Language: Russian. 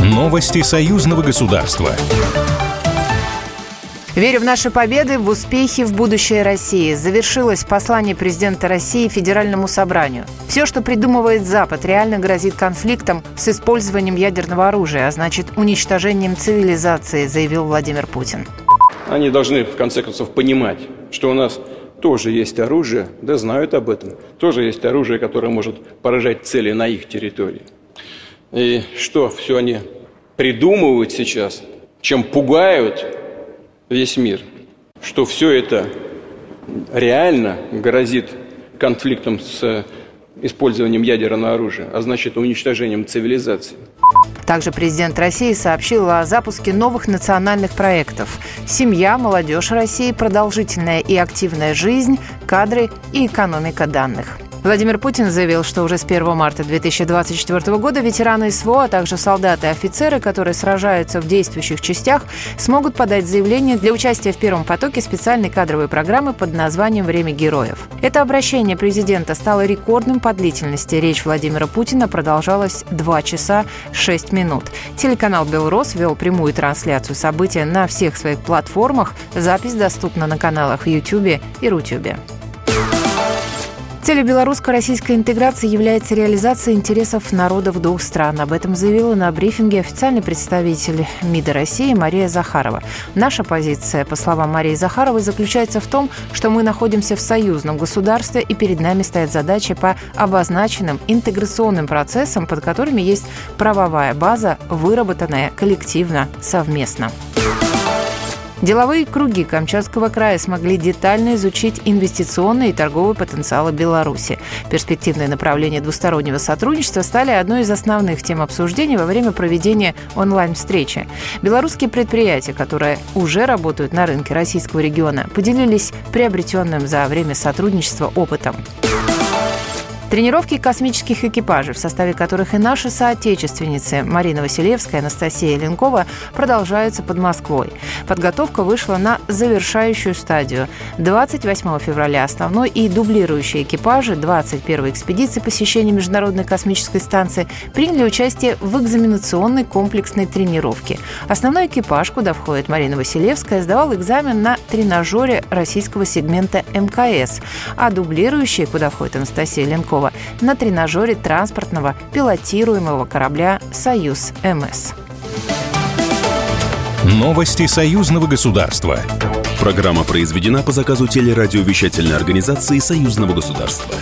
Новости союзного государства. Верю в наши победы, в успехи, в будущее России. Завершилось послание президента России Федеральному собранию. Все, что придумывает Запад, реально грозит конфликтом с использованием ядерного оружия, а значит уничтожением цивилизации, заявил Владимир Путин. Они должны, в конце концов, понимать, что у нас тоже есть оружие, да знают об этом, тоже есть оружие, которое может поражать цели на их территории. И что все они придумывают сейчас, чем пугают весь мир, что все это реально грозит конфликтом с использованием ядерного оружия, а значит уничтожением цивилизации. Также президент России сообщил о запуске новых национальных проектов «Семья, молодежь России, продолжительная и активная жизнь, кадры и экономика данных». Владимир Путин заявил, что уже с 1 марта 2024 года ветераны СВО, а также солдаты и офицеры, которые сражаются в действующих частях, смогут подать заявление для участия в первом потоке специальной кадровой программы под названием «Время героев». Это обращение президента стало рекордным по длительности. Речь Владимира Путина продолжалась 2 часа 6 минут. Телеканал «Белрос» вел прямую трансляцию события на всех своих платформах. Запись доступна на каналах в YouTube и Рутюбе. Целью белорусско-российской интеграции является реализация интересов народов двух стран. Об этом заявила на брифинге официальный представитель МИДа России Мария Захарова. Наша позиция, по словам Марии Захаровой, заключается в том, что мы находимся в союзном государстве и перед нами стоят задачи по обозначенным интеграционным процессам, под которыми есть правовая база, выработанная коллективно, совместно. Деловые круги Камчатского края смогли детально изучить инвестиционные и торговые потенциалы Беларуси. Перспективные направления двустороннего сотрудничества стали одной из основных тем обсуждений во время проведения онлайн-встречи. Белорусские предприятия, которые уже работают на рынке российского региона, поделились приобретенным за время сотрудничества опытом. Тренировки космических экипажей, в составе которых и наши соотечественницы Марина Василевская и Анастасия Ленкова продолжаются под Москвой. Подготовка вышла на завершающую стадию. 28 февраля основной и дублирующие экипажи 21 экспедиции посещения Международной космической станции приняли участие в экзаменационной комплексной тренировке. Основной экипаж, куда входит Марина Василевская, сдавал экзамен на тренажере российского сегмента МКС, а дублирующие, куда входит Анастасия Ленкова, Куликова на тренажере транспортного пилотируемого корабля «Союз-МС». Новости союзного государства. Программа произведена по заказу телерадиовещательной организации союзного государства.